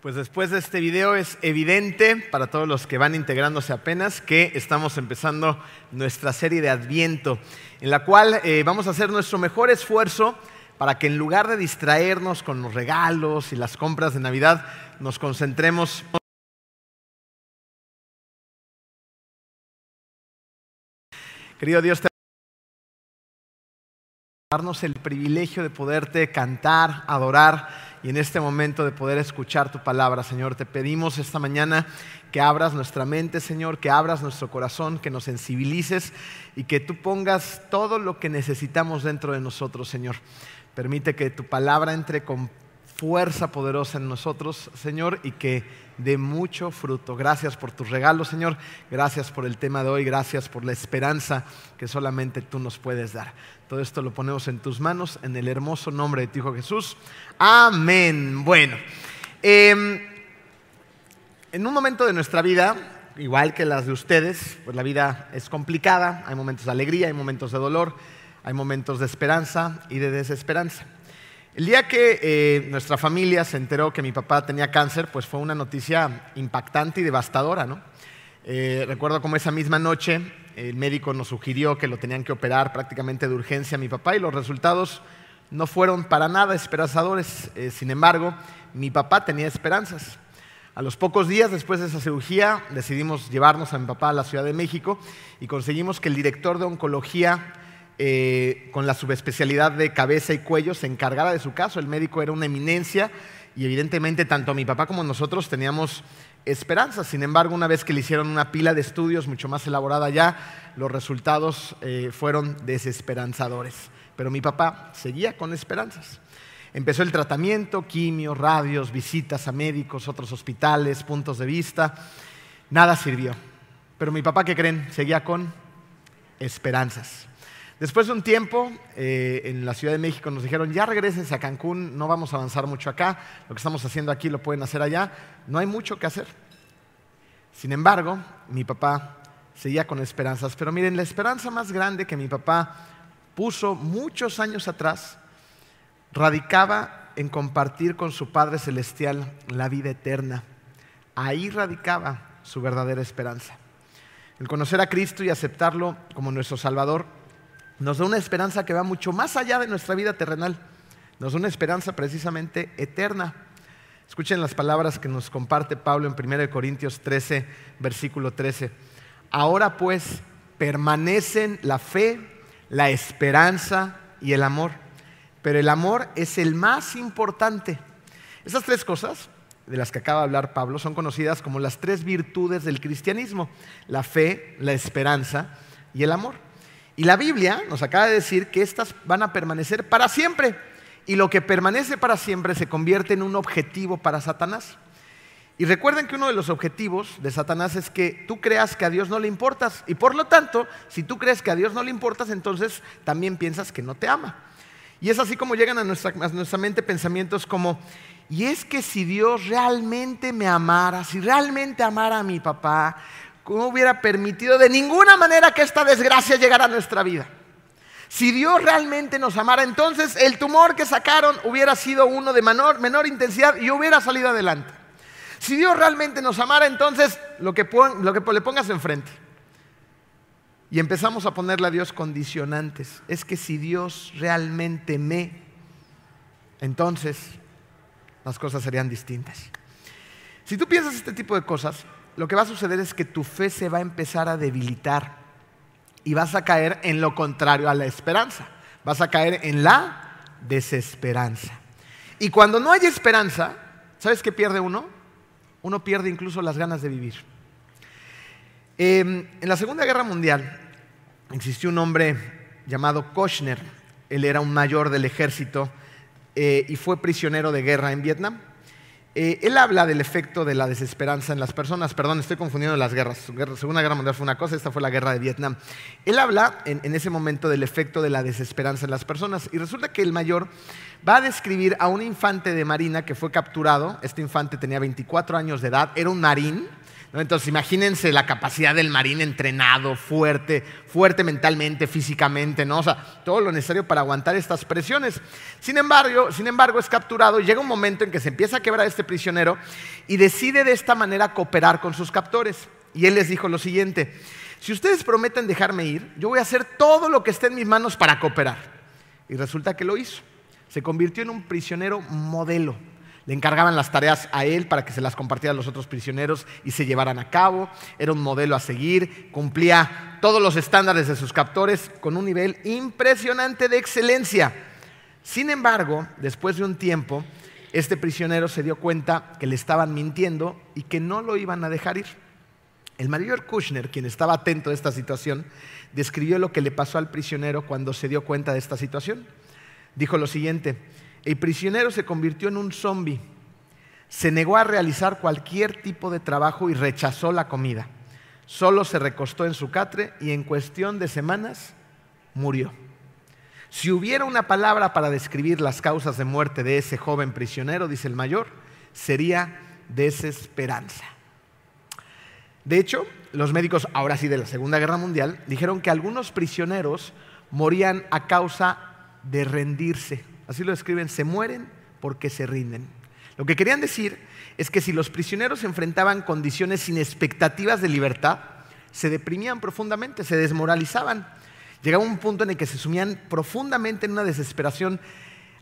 Pues después de este video es evidente para todos los que van integrándose apenas que estamos empezando nuestra serie de Adviento, en la cual eh, vamos a hacer nuestro mejor esfuerzo para que en lugar de distraernos con los regalos y las compras de Navidad, nos concentremos Querido Dios, te darnos el privilegio de poderte cantar, adorar y en este momento de poder escuchar tu palabra, Señor. Te pedimos esta mañana que abras nuestra mente, Señor, que abras nuestro corazón, que nos sensibilices y que tú pongas todo lo que necesitamos dentro de nosotros, Señor. Permite que tu palabra entre con fuerza poderosa en nosotros, Señor, y que dé mucho fruto. Gracias por tus regalos, Señor. Gracias por el tema de hoy. Gracias por la esperanza que solamente tú nos puedes dar. Todo esto lo ponemos en tus manos, en el hermoso nombre de tu Hijo Jesús. Amén. Bueno, em, en un momento de nuestra vida, igual que las de ustedes, pues la vida es complicada. Hay momentos de alegría, hay momentos de dolor, hay momentos de esperanza y de desesperanza. El día que eh, nuestra familia se enteró que mi papá tenía cáncer, pues fue una noticia impactante y devastadora, ¿no? Eh, recuerdo como esa misma noche el médico nos sugirió que lo tenían que operar prácticamente de urgencia a mi papá y los resultados no fueron para nada esperanzadores. Eh, sin embargo, mi papá tenía esperanzas. A los pocos días después de esa cirugía decidimos llevarnos a mi papá a la Ciudad de México y conseguimos que el director de oncología eh, con la subespecialidad de cabeza y cuello se encargara de su caso. El médico era una eminencia y evidentemente tanto mi papá como nosotros teníamos esperanza. Sin embargo, una vez que le hicieron una pila de estudios mucho más elaborada ya, los resultados eh, fueron desesperanzadores. Pero mi papá seguía con esperanzas. Empezó el tratamiento, quimio, radios, visitas a médicos, otros hospitales, puntos de vista. Nada sirvió. Pero mi papá, ¿qué creen? Seguía con esperanzas. Después de un tiempo, eh, en la Ciudad de México nos dijeron, ya regresense a Cancún, no vamos a avanzar mucho acá, lo que estamos haciendo aquí lo pueden hacer allá, no hay mucho que hacer. Sin embargo, mi papá seguía con esperanzas, pero miren, la esperanza más grande que mi papá puso muchos años atrás radicaba en compartir con su Padre Celestial la vida eterna. Ahí radicaba su verdadera esperanza. El conocer a Cristo y aceptarlo como nuestro Salvador nos da una esperanza que va mucho más allá de nuestra vida terrenal. Nos da una esperanza precisamente eterna. Escuchen las palabras que nos comparte Pablo en 1 Corintios 13, versículo 13. Ahora pues permanecen la fe, la esperanza y el amor. Pero el amor es el más importante. Esas tres cosas de las que acaba de hablar Pablo son conocidas como las tres virtudes del cristianismo. La fe, la esperanza y el amor. Y la Biblia nos acaba de decir que estas van a permanecer para siempre. Y lo que permanece para siempre se convierte en un objetivo para Satanás. Y recuerden que uno de los objetivos de Satanás es que tú creas que a Dios no le importas. Y por lo tanto, si tú crees que a Dios no le importas, entonces también piensas que no te ama. Y es así como llegan a nuestra, a nuestra mente pensamientos como, y es que si Dios realmente me amara, si realmente amara a mi papá, no hubiera permitido de ninguna manera que esta desgracia llegara a nuestra vida. Si Dios realmente nos amara, entonces el tumor que sacaron hubiera sido uno de menor, menor intensidad y hubiera salido adelante. Si Dios realmente nos amara, entonces lo que, lo que le pongas enfrente. Y empezamos a ponerle a Dios condicionantes. Es que si Dios realmente me, entonces las cosas serían distintas. Si tú piensas este tipo de cosas, lo que va a suceder es que tu fe se va a empezar a debilitar y vas a caer en lo contrario a la esperanza. Vas a caer en la desesperanza. Y cuando no hay esperanza, ¿sabes qué pierde uno? Uno pierde incluso las ganas de vivir. Em, en la Segunda Guerra Mundial existió un hombre llamado Kochner. Él era un mayor del ejército eh, y fue prisionero de guerra en Vietnam. Eh, él habla del efecto de la desesperanza en las personas. Perdón, estoy confundiendo las guerras. La Segunda Guerra Mundial fue una cosa, esta fue la guerra de Vietnam. Él habla en, ese momento del efecto de la desesperanza en las personas. Y resulta que el mayor va a describir a un infante de marina que fue capturado. Este infante tenía 24 años de edad, era un marín, Entonces imagínense la capacidad del marín entrenado, fuerte, fuerte mentalmente, físicamente, ¿no? Todo lo necesario para aguantar estas presiones. Sin embargo, sin embargo, es capturado y llega un momento en que se empieza a quebrar este prisionero y decide de esta manera cooperar con sus captores. Y él les dijo lo siguiente, si ustedes prometen dejarme ir, yo voy a hacer todo lo que esté en mis manos para cooperar. Y resulta que lo hizo. Se convirtió en un prisionero modelo le encargaban las tareas a él para que se las compartiera los otros prisioneros y se llevaran a cabo. Era un modelo a seguir, cumplía todos los estándares de sus captores con un nivel impresionante de excelencia. Sin embargo, después de un tiempo, este prisionero se dio cuenta que le estaban mintiendo y que no lo iban a dejar ir. El mayor Kushner, quien estaba atento a esta situación, describió lo que le pasó al prisionero cuando se dio cuenta de esta situación. Dijo lo siguiente, el prisionero se convirtió en un zombie. Se negó a realizar cualquier tipo de trabajo y rechazó la comida. Solo se recostó en su catre y en cuestión de semanas murió. Si hubiera una palabra para describir las causas de muerte de ese joven prisionero, dice el mayor, sería desesperanza. De hecho, los médicos, ahora sí de la Segunda Guerra Mundial, dijeron que algunos prisioneros morían a causa de rendirse así lo escriben, se mueren porque se rinden. Lo que querían decir es que si los prisioneros enfrentaban condiciones sin expectativas de libertad, se deprimían profundamente, se desmoralizaban. Llegaba un punto en el que se sumían profundamente en una desesperación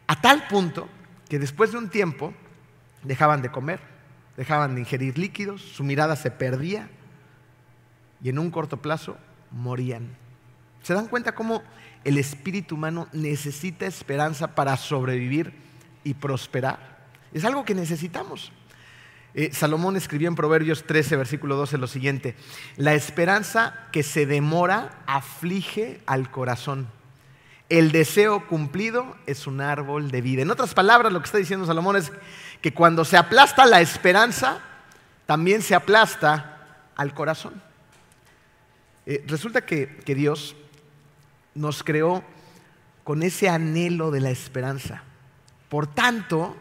a tal punto que después de un tiempo dejaban de comer, dejaban de ingerir líquidos, su mirada se perdía y en un corto plazo morían. ¿Se dan cuenta cómo el espíritu humano necesita esperanza para sobrevivir y prosperar. Es algo que necesitamos. Eh, Salomón escribió en Proverbios 13, versículo 12 lo siguiente, la esperanza que se demora aflige al corazón. El deseo cumplido es un árbol de vida. En otras palabras, lo que está diciendo Salomón es que cuando se aplasta la esperanza, también se aplasta al corazón. Eh, resulta que, que Dios nos creó con ese anhelo de la esperanza. Por tanto,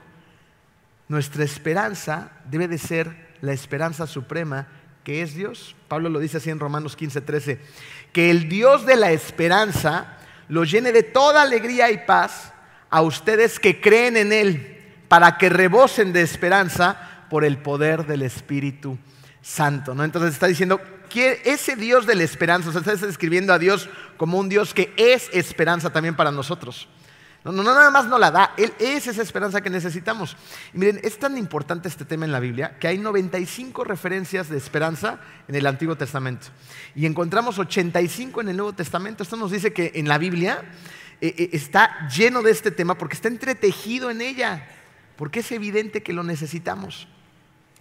nuestra esperanza debe de ser la esperanza suprema que es Dios. Pablo lo dice así en Romanos 15, 13, que el Dios de la esperanza lo llene de toda alegría y paz a ustedes que creen en Él, para que rebosen de esperanza por el poder del Espíritu Santo. ¿no? Entonces está diciendo, ese Dios de la esperanza, o sea, está describiendo a Dios como un Dios que es esperanza también para nosotros. No, no, nada más no la da, Él es esa esperanza que necesitamos. Y miren, es tan importante este tema en la Biblia que hay 95 referencias de esperanza en el Antiguo Testamento. Y encontramos 85 en el Nuevo Testamento. Esto nos dice que en la Biblia eh, eh, está lleno de este tema porque está entretejido en ella, porque es evidente que lo necesitamos.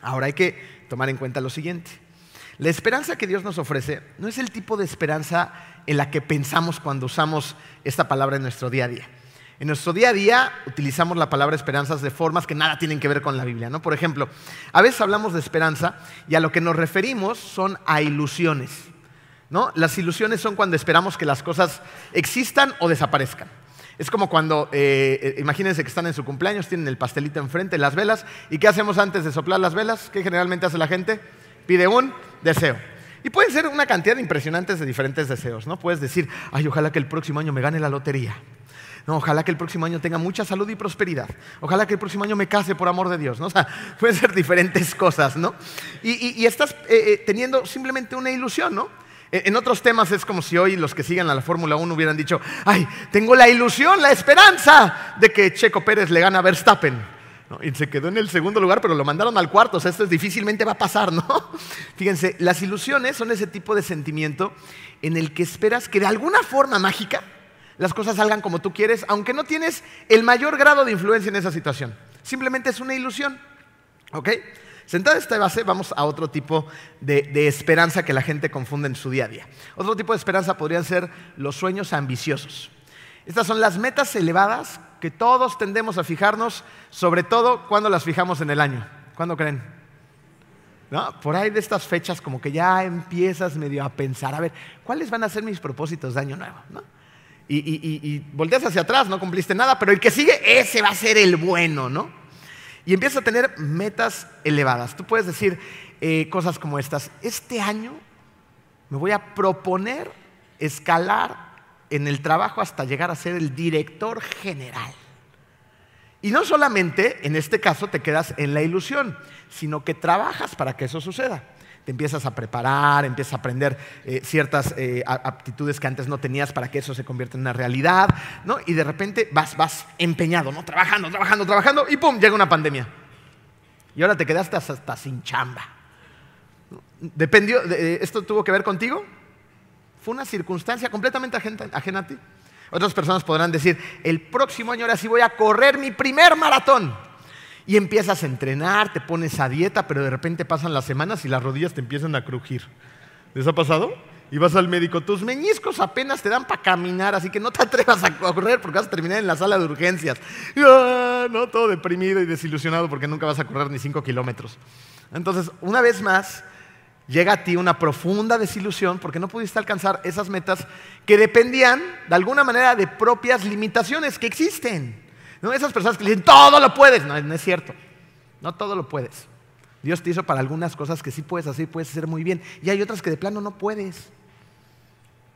Ahora hay que tomar en cuenta lo siguiente. La esperanza que Dios nos ofrece no es el tipo de esperanza en la que pensamos cuando usamos esta palabra en nuestro día a día. En nuestro día a día utilizamos la palabra esperanzas de formas que nada tienen que ver con la Biblia. ¿no? Por ejemplo, a veces hablamos de esperanza y a lo que nos referimos son a ilusiones. ¿no? Las ilusiones son cuando esperamos que las cosas existan o desaparezcan. Es como cuando, eh, eh, imagínense que están en su cumpleaños, tienen el pastelito enfrente, las velas, ¿y qué hacemos antes de soplar las velas? ¿Qué generalmente hace la gente? Pide un deseo. Y pueden ser una cantidad impresionantes de diferentes deseos, ¿no? Puedes decir, ay, ojalá que el próximo año me gane la lotería. No, ojalá que el próximo año tenga mucha salud y prosperidad. Ojalá que el próximo año me case por amor de Dios, ¿no? O sea, pueden ser diferentes cosas, ¿no? Y, estás eh, teniendo simplemente una ilusión, ¿no? En otros temas es como si hoy los que sigan a la Fórmula 1 hubieran dicho, ay, tengo la ilusión, la esperanza de que Checo Pérez le gane a Verstappen. Y se quedó en el segundo lugar, pero lo mandaron al cuarto. O sea, esto difícilmente va a pasar, ¿no? Fíjense, las ilusiones son ese tipo de sentimiento en el que esperas que de alguna forma mágica las cosas salgan como tú quieres, aunque no tienes el mayor grado de influencia en esa situación. Simplemente es una ilusión. ¿Ok? Sentada esta base, vamos a otro tipo de, esperanza que la gente confunde en su día a día. Otro tipo de esperanza podrían ser los sueños ambiciosos. Estas son las metas elevadas que todos tendemos a fijarnos, sobre todo cuando las fijamos en el año. ¿Cuándo creen? ¿No? Por ahí de estas fechas como que ya empiezas medio a pensar, a ver, ¿cuáles van a ser mis propósitos de año nuevo? Y, y, volteas hacia atrás, no cumpliste nada, pero el que sigue, ese va a ser el bueno, ¿no? Y empiezas a tener metas elevadas. Tú puedes decir, eh, cosas como estas. Este año me voy a proponer escalar en el trabajo hasta llegar a ser el director general. Y no solamente, en este caso, te quedas en la ilusión, sino que trabajas para que eso suceda. Te empiezas a preparar, empiezas a aprender eh, ciertas eh, aptitudes que antes no tenías para que eso se convierta en una realidad, ¿no? Y de repente vas, vas empeñado, ¿no? Trabajando, trabajando, trabajando, y ¡pum! llega una pandemia. Y ahora te quedaste hasta, sin chamba. ¿Dependió, ¿Esto tuvo que ver contigo? Fue una circunstancia completamente ajena, a ti. Otras personas podrán decir, el próximo año ahora sí voy a correr mi primer maratón. Y empiezas a entrenar, te pones a dieta, pero de repente pasan las semanas y las rodillas te empiezan a crujir. ¿Les ha pasado? Y vas al médico, tus meñiscos apenas te dan para caminar, así que no te atrevas a correr porque vas a terminar en la sala de urgencias. Ah, no, todo deprimido y desilusionado porque nunca vas a correr ni cinco kilómetros. Entonces, una vez más, llega a ti una profunda desilusión porque no pudiste alcanzar esas metas que dependían de alguna manera de propias limitaciones que existen. ¿No? Esas personas que dicen, todo lo puedes. No, no es cierto. No todo lo puedes. Dios te hizo para algunas cosas que sí puedes hacer puedes hacer muy bien. Y hay otras que de plano no puedes.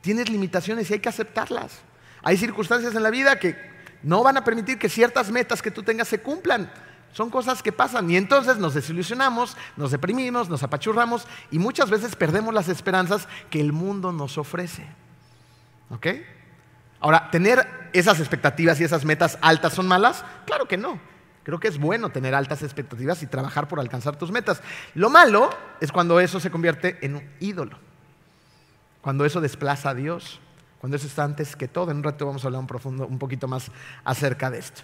Tienes limitaciones y hay que aceptarlas. Hay circunstancias en la vida que no van a permitir que ciertas metas que tú tengas se cumplan. Son cosas que pasan y entonces nos desilusionamos, nos deprimimos, nos apachurramos y muchas veces perdemos las esperanzas que el mundo nos ofrece. ¿Ok? Ahora, ¿tener esas expectativas y esas metas altas son malas? Claro que no. Creo que es bueno tener altas expectativas y trabajar por alcanzar tus metas. Lo malo es cuando eso se convierte en un ídolo, cuando eso desplaza a Dios, cuando eso está antes que todo. En un rato vamos a hablar un, profundo, un poquito más acerca de esto.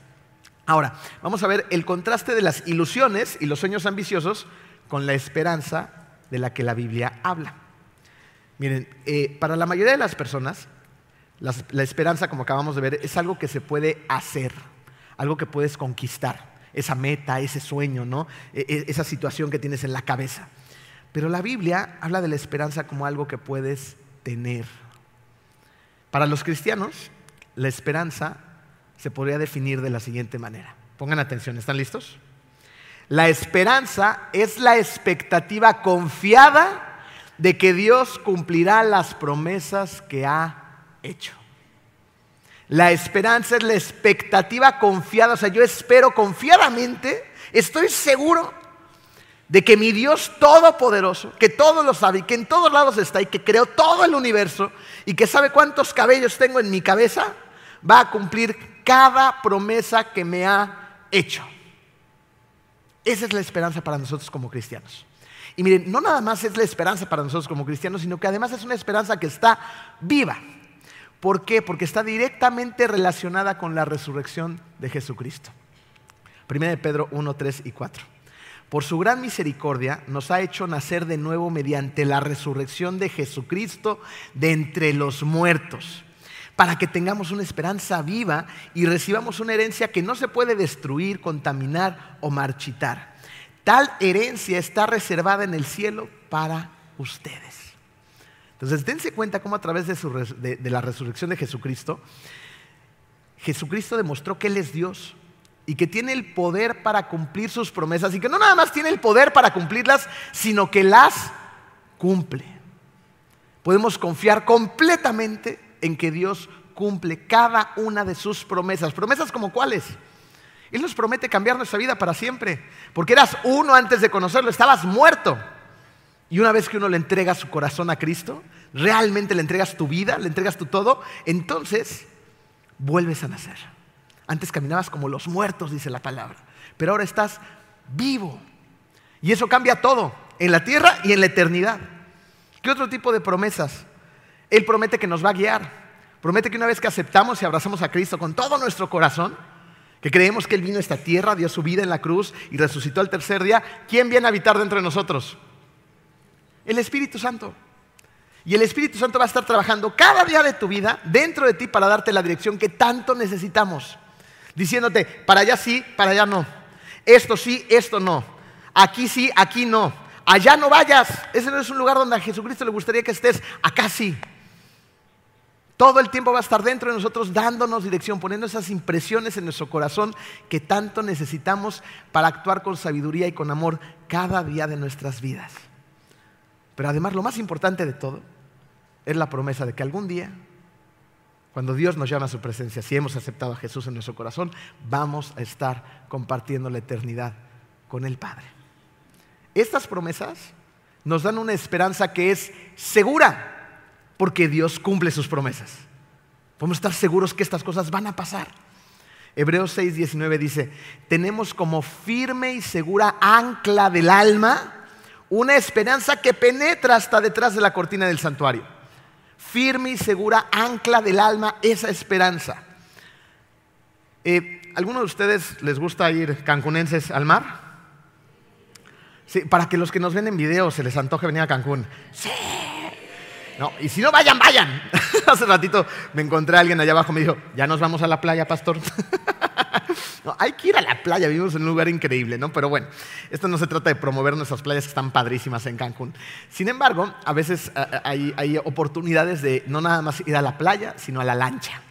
Ahora, vamos a ver el contraste de las ilusiones y los sueños ambiciosos con la esperanza de la que la Biblia habla. Miren, eh, para la mayoría de las personas, la, esperanza, como acabamos de ver, es algo que se puede hacer, algo que puedes conquistar, esa meta, ese sueño, ¿no? E, e, esa situación que tienes en la cabeza. Pero la Biblia habla de la esperanza como algo que puedes tener. Para los cristianos, la esperanza se podría definir de la siguiente manera. Pongan atención, ¿están listos? La esperanza es la expectativa confiada de que Dios cumplirá las promesas que ha hecho. La esperanza es la expectativa confiada, o sea, yo espero confiadamente, estoy seguro de que mi Dios todopoderoso, que todo lo sabe y que en todos lados está y que creó todo el universo y que sabe cuántos cabellos tengo en mi cabeza, va a cumplir cada promesa que me ha hecho. Esa es la esperanza para nosotros como cristianos. Y miren, no nada más es la esperanza para nosotros como cristianos, sino que además es una esperanza que está viva. ¿Por qué? Porque está directamente relacionada con la resurrección de Jesucristo. Primera de Pedro 1, 3 y 4. Por su gran misericordia nos ha hecho nacer de nuevo mediante la resurrección de Jesucristo de entre los muertos para que tengamos una esperanza viva y recibamos una herencia que no se puede destruir, contaminar o marchitar. Tal herencia está reservada en el cielo para ustedes. Entonces, dense cuenta cómo a través de, de la resurrección de Jesucristo, Jesucristo demostró que Él es Dios y que tiene el poder para cumplir sus promesas y que no nada más tiene el poder para cumplirlas, sino que las cumple. Podemos confiar completamente en que Dios cumple cada una de sus promesas. ¿Promesas como cuáles? Él nos promete cambiar nuestra vida para siempre. Porque eras uno antes de conocerlo, estabas muerto. Y una vez que uno le entrega su corazón a Cristo, realmente le entregas tu vida, le entregas tu todo, entonces vuelves a nacer. Antes caminabas como los muertos, dice la palabra. Pero ahora estás vivo. Y eso cambia todo, en la tierra y en la eternidad. ¿Qué otro tipo de promesas? Él promete que nos va a guiar. Promete que una vez que aceptamos y abrazamos a Cristo con todo nuestro corazón, que creemos que Él vino a esta tierra, dio su vida en la cruz y resucitó al tercer día, ¿quién viene a habitar dentro de nosotros? El Espíritu Santo. Y el Espíritu Santo va a estar trabajando cada día de tu vida dentro de ti para darte la dirección que tanto necesitamos. Diciéndote, para allá sí, para allá no. Esto sí, esto no. Aquí sí, aquí no. Allá no vayas. Ese no es un lugar donde a Jesucristo le gustaría que estés. Acá sí. Todo el tiempo va a estar dentro de nosotros dándonos dirección, poniendo esas impresiones en nuestro corazón que tanto necesitamos para actuar con sabiduría y con amor cada día de nuestras vidas. Pero además lo más importante de todo es la promesa de que algún día, cuando Dios nos llama a su presencia, si hemos aceptado a Jesús en nuestro corazón, vamos a estar compartiendo la eternidad con el Padre. Estas promesas nos dan una esperanza que es segura, porque Dios cumple sus promesas. Podemos estar seguros que estas cosas van a pasar. Hebreos 6, 19 dice, tenemos como firme y segura ancla del alma una esperanza que penetra hasta detrás de la cortina del santuario. Firme y segura ancla del alma esa esperanza. Eh, ¿Alguno de ustedes les gusta ir cancunenses al mar? Sí, para que los que nos ven en video se les antoje venir a Cancún. Sí. No, y si no vayan, vayan. Hace ratito me encontré a alguien allá abajo, me dijo, ya nos vamos a la playa, pastor. no, hay que ir a la playa, vivimos en un lugar increíble, ¿no? Pero bueno, esto no se trata de promover nuestras playas que están padrísimas en Cancún. Sin embargo, a veces hay, oportunidades de no nada más ir a la playa, sino a la lancha.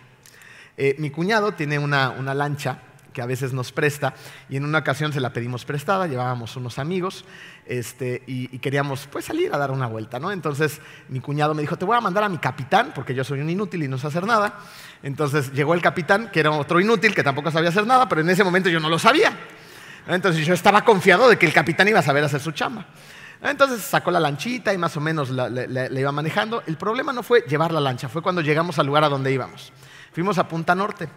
Eh, mi cuñado tiene una lancha que a veces nos presta, y en una ocasión se la pedimos prestada, llevábamos unos amigos este, y, queríamos pues, salir a dar una vuelta. ¿no? Entonces mi cuñado me dijo, te voy a mandar a mi capitán, porque yo soy un inútil y no sé hacer nada. Entonces llegó el capitán, que era otro inútil, que tampoco sabía hacer nada, pero en ese momento yo no lo sabía. Entonces yo estaba confiado de que el capitán iba a saber hacer su chamba. Entonces sacó la lanchita y más o menos la, la, iba manejando. El problema no fue llevar la lancha, fue cuando llegamos al lugar a donde íbamos. Fuimos a Punta Norte.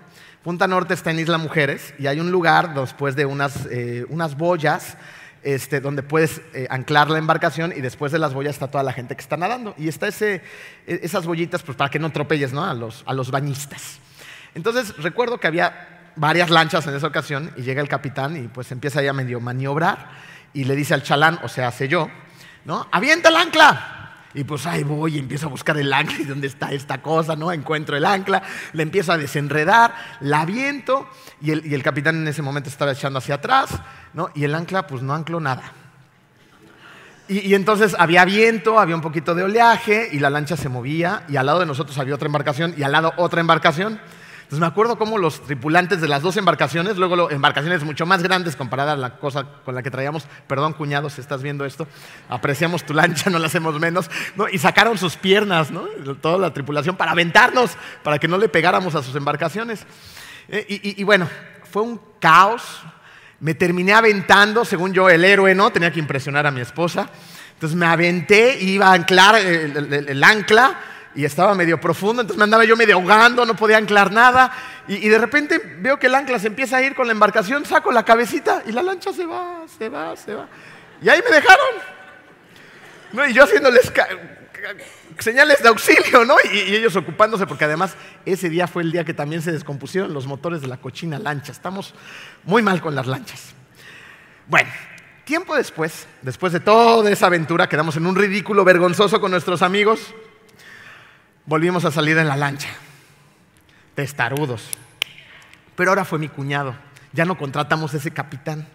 Punta Norte está en Isla Mujeres y hay un lugar después de unas, eh, unas boyas este, donde puedes eh, anclar la embarcación y después de las boyas está toda la gente que está nadando. Y está ese, e, esas boyitas pues, para que no atropelles ¿no? A, los, a los bañistas. Entonces recuerdo que había varias lanchas en esa ocasión y llega el capitán y pues empieza ya a medio maniobrar y le dice al chalán, o sea, hace yo, ¿no? ¡Avienta el ancla! Y pues ahí voy y empiezo a buscar el ancla y dónde está esta cosa, ¿no? Encuentro el ancla, le empiezo a desenredar, la aviento y el, capitán en ese momento estaba echando hacia atrás, ¿no? Y el ancla pues no ancló nada. Y, y, entonces había viento, había un poquito de oleaje y la lancha se movía y al lado de nosotros había otra embarcación y al lado otra embarcación. Entonces me acuerdo cómo los tripulantes de las dos embarcaciones, luego embarcaciones mucho más grandes comparadas a la cosa con la que traíamos, perdón cuñado si estás viendo esto, apreciamos tu lancha, no la hacemos menos, ¿no? y sacaron sus piernas, ¿no? toda la tripulación para aventarnos, para que no le pegáramos a sus embarcaciones. Eh, y, bueno, fue un caos, me terminé aventando, según yo, el héroe, ¿no? Tenía que impresionar a mi esposa. Entonces me aventé, iba a anclar el ancla y estaba medio profundo, entonces me andaba yo medio ahogando, no podía anclar nada. Y, de repente veo que el ancla se empieza a ir con la embarcación, saco la cabecita y la lancha se va, se va, se va. Y ahí me dejaron. ¿No? Y yo haciéndoles señales de auxilio, ¿no? Y, y, ellos ocupándose, porque además ese día fue el día que también se descompusieron los motores de la cochina lancha. Estamos muy mal con las lanchas. Bueno, tiempo después, después de toda esa aventura, quedamos en un ridículo vergonzoso con nuestros amigos volvimos a salir en la lancha. Testarudos. Pero ahora fue mi cuñado. Ya no contratamos ese capitán.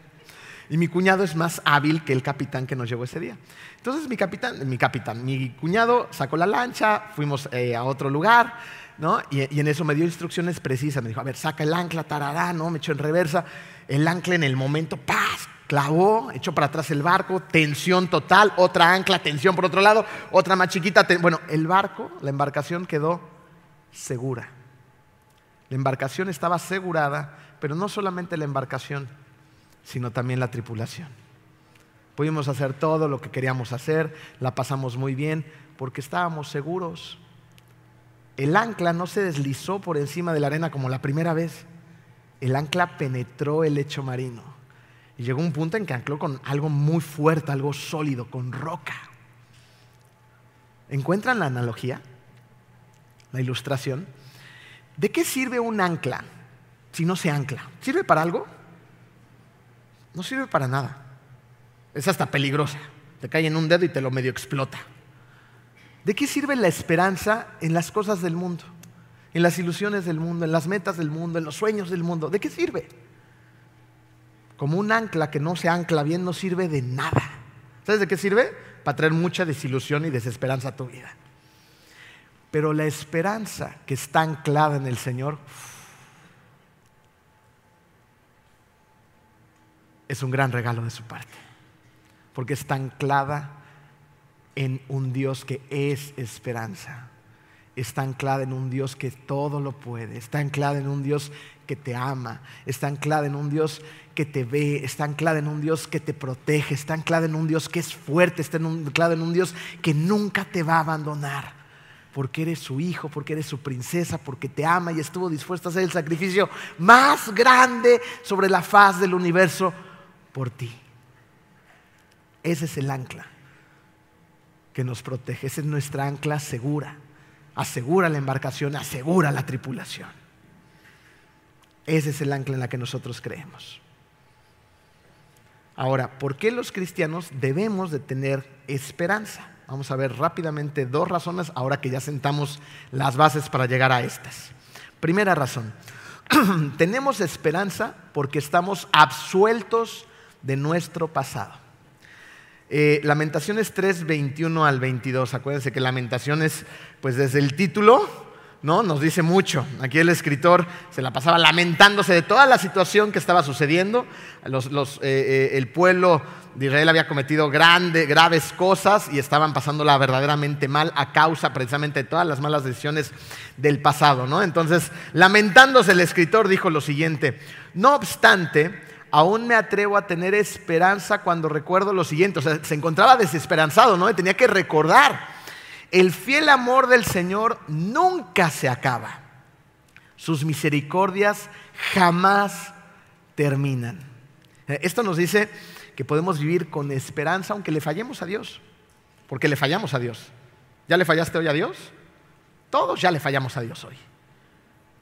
Y mi cuñado es más hábil que el capitán que nos llevó ese día. Entonces mi capitán, mi capitán, mi cuñado sacó la lancha, fuimos eh, a otro lugar, ¿no? Y, en eso me dio instrucciones precisas. Me dijo, a ver, saca el ancla, tarará, ¿no? Me echó en reversa. El ancla en el momento, ¡paz! Clavó, echó para atrás el barco, tensión total, otra ancla, tensión por otro lado, otra más chiquita. Bueno, el barco, la embarcación quedó segura. La embarcación estaba asegurada, pero no solamente la embarcación, sino también la tripulación. Pudimos hacer todo lo que queríamos hacer, la pasamos muy bien, porque estábamos seguros. El ancla no se deslizó por encima de la arena como la primera vez. El ancla penetró el lecho marino. Y llegó un punto en que ancló con algo muy fuerte, algo sólido, con roca. ¿Encuentran la analogía? La ilustración. ¿De qué sirve un ancla si no se ancla? ¿Sirve para algo? No sirve para nada. Es hasta peligrosa. Te cae en un dedo y te lo medio explota. ¿De qué sirve la esperanza en las cosas del mundo? En las ilusiones del mundo, en las metas del mundo, en los sueños del mundo. ¿De qué sirve? Como un ancla que no se ancla bien, no sirve de nada. ¿Sabes de qué sirve? Para traer mucha desilusión y desesperanza a tu vida. Pero la esperanza que está anclada en el Señor es un gran regalo de su parte, porque está anclada en un Dios que es esperanza. Está anclada en un Dios que todo lo puede. Está anclada en un Dios que te ama. Está anclada en un Dios que te ve. Está anclada en un Dios que te protege. Está anclada en un Dios que es fuerte. Está anclada en un Dios que nunca te va a abandonar. Porque eres su hijo, porque eres su princesa, porque te ama y estuvo dispuesto a hacer el sacrificio más grande sobre la faz del universo por ti. Ese es el ancla que nos protege. Esa es nuestra ancla segura. Asegura la embarcación, asegura la tripulación. Ese es el ancla en la que nosotros creemos. Ahora, ¿por qué los cristianos debemos de tener esperanza? Vamos a ver rápidamente dos razones ahora que ya sentamos las bases para llegar a estas. Primera razón, tenemos esperanza porque estamos absueltos de nuestro pasado. Eh, Lamentaciones 3, 21 al 22. Acuérdense que Lamentaciones, pues desde el título, ¿no? Nos dice mucho. Aquí el escritor se la pasaba lamentándose de toda la situación que estaba sucediendo. Eh, eh, el pueblo de Israel había cometido grandes, graves cosas y estaban pasándola verdaderamente mal a causa precisamente de todas las malas decisiones del pasado, ¿no? Entonces, lamentándose el escritor dijo lo siguiente: No obstante, aún me atrevo a tener esperanza cuando recuerdo lo siguiente. O sea, se encontraba desesperanzado, ¿no? Tenía que recordar. El fiel amor del Señor nunca se acaba. Sus misericordias jamás terminan. Eh, esto nos dice que podemos vivir con esperanza aunque le fallemos a Dios. Porque le fallamos a Dios. ¿Ya le fallaste hoy a Dios? Todos ya le fallamos a Dios hoy.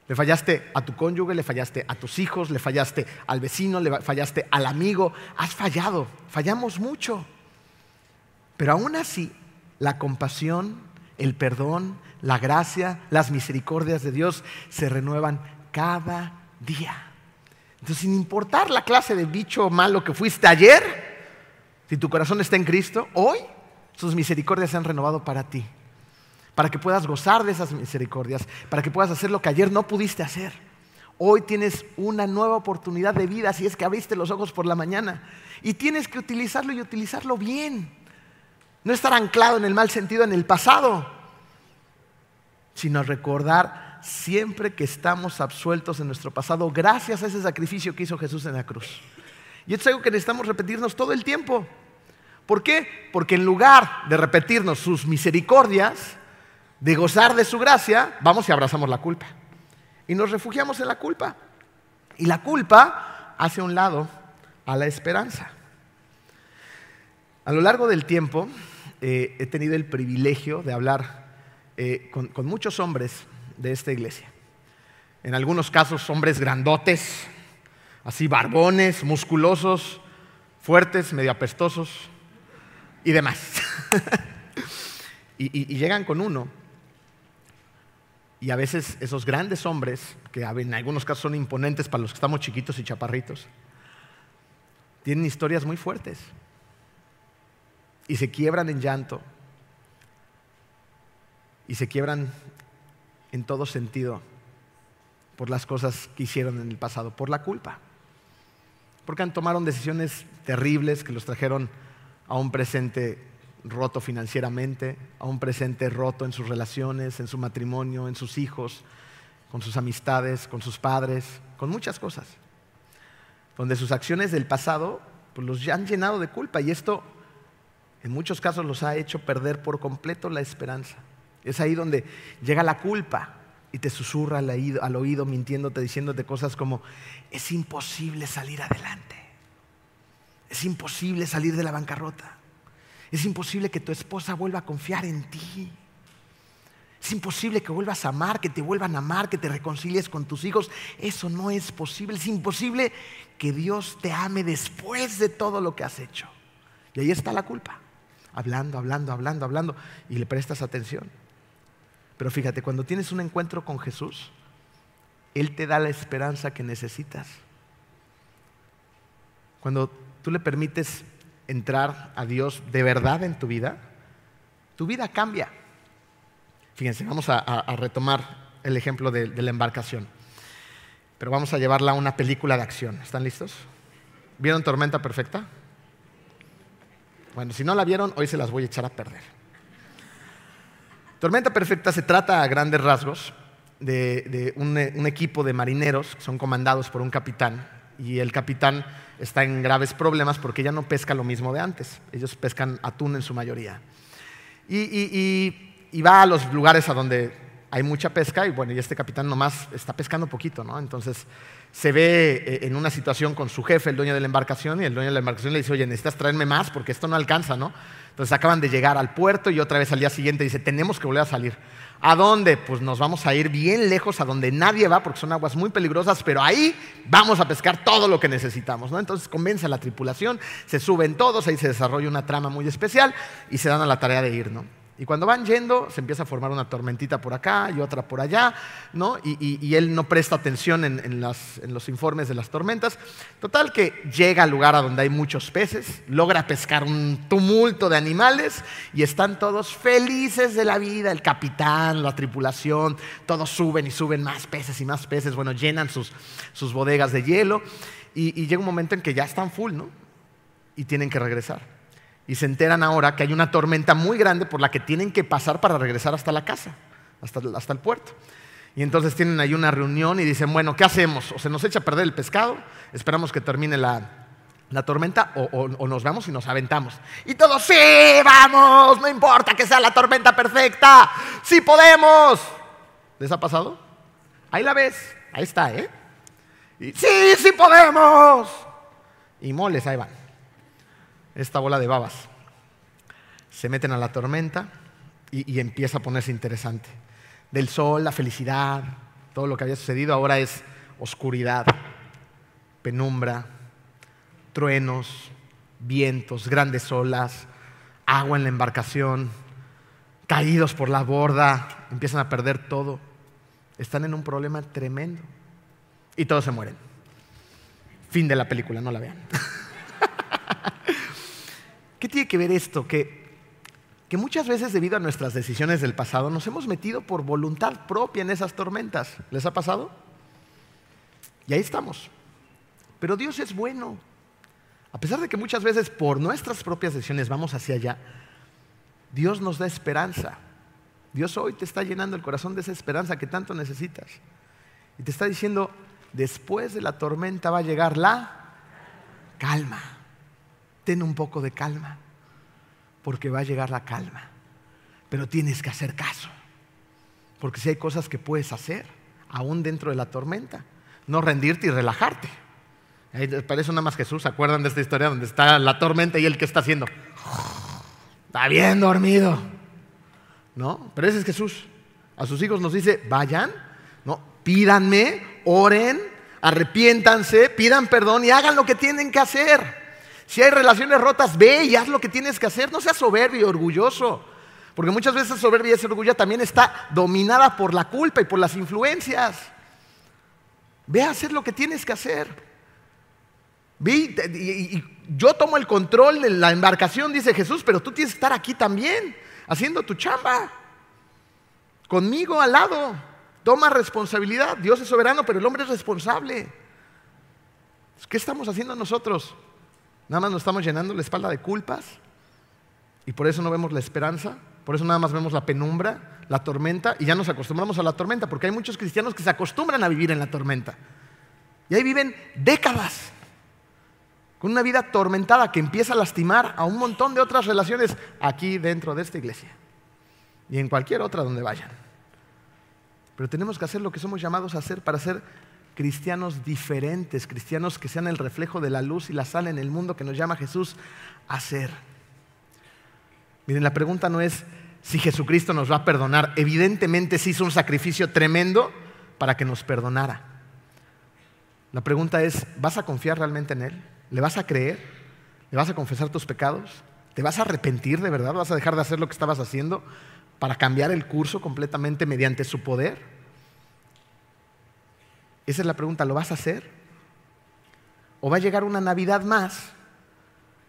Le fallaste a tu cónyuge, le fallaste a tus hijos, le fallaste al vecino, le fallaste al amigo. Has fallado, fallamos mucho. Pero aún así, la compasión, el perdón, la gracia, las misericordias de Dios se renuevan cada día. Entonces, sin importar la clase de bicho malo que fuiste ayer, si tu corazón está en Cristo, hoy sus misericordias se han renovado para ti para que puedas gozar de esas misericordias, para que puedas hacer lo que ayer no pudiste hacer. Hoy tienes una nueva oportunidad de vida si es que abriste los ojos por la mañana y tienes que utilizarlo y utilizarlo bien. No estar anclado en el mal sentido en el pasado, sino recordar siempre que estamos absueltos en nuestro pasado gracias a ese sacrificio que hizo Jesús en la cruz. Y esto es algo que necesitamos repetirnos todo el tiempo. ¿Por qué? Porque en lugar de repetirnos sus misericordias, de gozar de su gracia, vamos y abrazamos la culpa. Y nos refugiamos en la culpa. Y la culpa hace un lado a la esperanza. A lo largo del tiempo eh, he tenido el privilegio de hablar eh, con, con muchos hombres de esta iglesia. En algunos casos hombres grandotes, así barbones, musculosos, fuertes, medio apestosos y demás. y, llegan con uno y a veces esos grandes hombres, que en algunos casos son imponentes para los que estamos chiquitos y chaparritos, tienen historias muy fuertes. Y se quiebran en llanto. Y se quiebran en todo sentido por las cosas que hicieron en el pasado, por la culpa. Porque han tomaron decisiones terribles que los trajeron a un presente roto financieramente, a un presente roto en sus relaciones, en su matrimonio, en sus hijos, con sus amistades, con sus padres, con muchas cosas. Donde sus acciones del pasado pues, los han llenado de culpa y esto en muchos casos los ha hecho perder por completo la esperanza. Es ahí donde llega la culpa y te susurra al oído, al oído mintiéndote, diciéndote cosas como, es imposible salir adelante, es imposible salir de la bancarrota. Es imposible que tu esposa vuelva a confiar en ti. Es imposible que vuelvas a amar, que te vuelvan a amar, que te reconcilies con tus hijos. Eso no es posible. Es imposible que Dios te ame después de todo lo que has hecho. Y ahí está la culpa. Hablando, hablando, hablando, hablando. Y le prestas atención. Pero fíjate, cuando tienes un encuentro con Jesús, Él te da la esperanza que necesitas. Cuando tú le permites entrar a Dios de verdad en tu vida, tu vida cambia. Fíjense, vamos a, retomar el ejemplo de, la embarcación, pero vamos a llevarla a una película de acción. ¿Están listos? ¿Vieron Tormenta Perfecta? Bueno, si no la vieron, hoy se las voy a echar a perder. Tormenta Perfecta se trata a grandes rasgos de, un, un equipo de marineros que son comandados por un capitán y el capitán está en graves problemas porque ya no pesca lo mismo de antes. Ellos pescan atún en su mayoría. Y, va a los lugares a donde hay mucha pesca y bueno, y este capitán nomás está pescando poquito, ¿no? Entonces se ve eh, en una situación con su jefe, el dueño de la embarcación, y el dueño de la embarcación le dice, oye, necesitas traerme más porque esto no alcanza, ¿no? Entonces acaban de llegar al puerto y otra vez al día siguiente dice, tenemos que volver a salir. ¿A dónde? Pues nos vamos a ir bien lejos, a donde nadie va, porque son aguas muy peligrosas, pero ahí vamos a pescar todo lo que necesitamos. ¿no? Entonces convence a la tripulación, se suben todos, ahí se desarrolla una trama muy especial y se dan a la tarea de ir. ¿no? Y cuando van yendo, se empieza a formar una tormentita por acá y otra por allá, ¿no? Y, él no presta atención en, los informes de las tormentas. Total que llega al lugar a donde hay muchos peces, logra pescar un tumulto de animales y están todos felices de la vida. El capitán, la tripulación, todos suben y suben más peces y más peces. Bueno, llenan sus, bodegas de hielo y, y llega un momento en que ya están full, ¿no? Y tienen que regresar y se enteran ahora que hay una tormenta muy grande por la que tienen que pasar para regresar hasta la casa, hasta, el puerto. Y entonces tienen ahí una reunión y dicen, bueno, ¿qué hacemos? O se nos echa a perder el pescado, esperamos que termine la, la tormenta o, o, nos vamos y nos aventamos. Y todos, sí, vamos, no importa que sea la tormenta perfecta, sí podemos. ¿Les ha pasado? Ahí la ves, ahí está, ¿eh? Y, sí, sí podemos. Y moles, ahí van esta bola de babas. Se meten a la tormenta y, empieza a ponerse interesante. Del sol, la felicidad, todo lo que había sucedido, ahora es oscuridad, penumbra, truenos, vientos, grandes olas, agua en la embarcación, caídos por la borda, empiezan a perder todo. Están en un problema tremendo. Y todos se mueren. Fin de la película, no la vean. ¿Qué tiene que ver esto? Que, que muchas veces debido a nuestras decisiones del pasado nos hemos metido por voluntad propia en esas tormentas. ¿Les ha pasado? Y ahí estamos. Pero Dios es bueno. A pesar de que muchas veces por nuestras propias decisiones vamos hacia allá, Dios nos da esperanza. Dios hoy te está llenando el corazón de esa esperanza que tanto necesitas. Y te está diciendo, después de la tormenta va a llegar la calma ten un poco de calma, porque va a llegar la calma. Pero tienes que hacer caso, porque si hay cosas que puedes hacer, aún dentro de la tormenta, no rendirte y relajarte. Para eso nada más Jesús, ¿se acuerdan de esta historia donde está la tormenta y él que está haciendo? Está bien dormido. ¿No? Pero ese es Jesús. A sus hijos nos dice, vayan, ¿no? Pídanme, oren, arrepiéntanse, pidan perdón y hagan lo que tienen que hacer. Si hay relaciones rotas, ve y haz lo que tienes que hacer. No seas soberbio y orgulloso. Porque muchas veces soberbia y orgullo también está dominada por la culpa y por las influencias. Ve a hacer lo que tienes que hacer. Ve y, yo tomo el control de la embarcación, dice Jesús, pero tú tienes que estar aquí también, haciendo tu chamba. Conmigo al lado. Toma responsabilidad. Dios es soberano, pero el hombre es responsable. ¿Qué estamos haciendo nosotros? Nada más nos estamos llenando la espalda de culpas y por eso no vemos la esperanza, por eso nada más vemos la penumbra, la tormenta y ya nos acostumbramos a la tormenta, porque hay muchos cristianos que se acostumbran a vivir en la tormenta. Y ahí viven décadas con una vida atormentada que empieza a lastimar a un montón de otras relaciones aquí dentro de esta iglesia y en cualquier otra donde vayan. Pero tenemos que hacer lo que somos llamados a hacer para ser cristianos diferentes, cristianos que sean el reflejo de la luz y la sal en el mundo que nos llama Jesús a ser. Miren, la pregunta no es si Jesucristo nos va a perdonar. Evidentemente se hizo un sacrificio tremendo para que nos perdonara. La pregunta es, ¿vas a confiar realmente en Él? ¿Le vas a creer? ¿Le vas a confesar tus pecados? ¿Te vas a arrepentir de verdad? ¿Vas a dejar de hacer lo que estabas haciendo para cambiar el curso completamente mediante su poder? Esa es la pregunta, ¿lo vas a hacer? ¿O va a llegar una Navidad más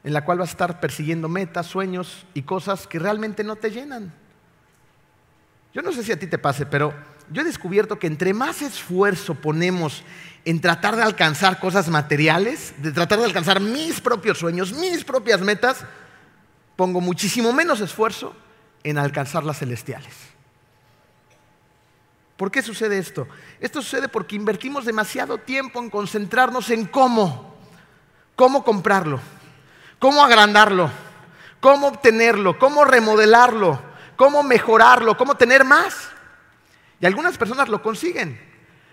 en la cual vas a estar persiguiendo metas, sueños y cosas que realmente no te llenan? Yo no sé si a ti te pase, pero yo he descubierto que entre más esfuerzo ponemos en tratar de alcanzar cosas materiales, de tratar de alcanzar mis propios sueños, mis propias metas, pongo muchísimo menos esfuerzo en alcanzar las celestiales. ¿Por qué sucede esto? Esto sucede porque invertimos demasiado tiempo en concentrarnos en cómo, cómo comprarlo, cómo agrandarlo, cómo obtenerlo, cómo remodelarlo, cómo mejorarlo, cómo tener más. Y algunas personas lo consiguen,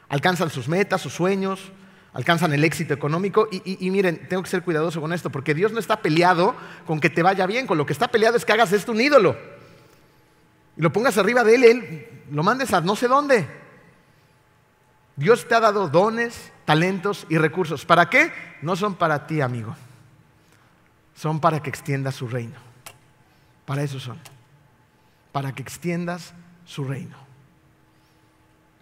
alcanzan sus metas, sus sueños, alcanzan el éxito económico. Y, miren, tengo que ser cuidadoso con esto, porque Dios no está peleado con que te vaya bien, con lo que está peleado es que hagas esto un ídolo. Y lo pongas arriba de él, él lo mandes a no sé dónde. Dios te ha dado dones, talentos y recursos. ¿Para qué? No son para ti, amigo. Son para que extiendas su reino. Para eso son. Para que extiendas su reino.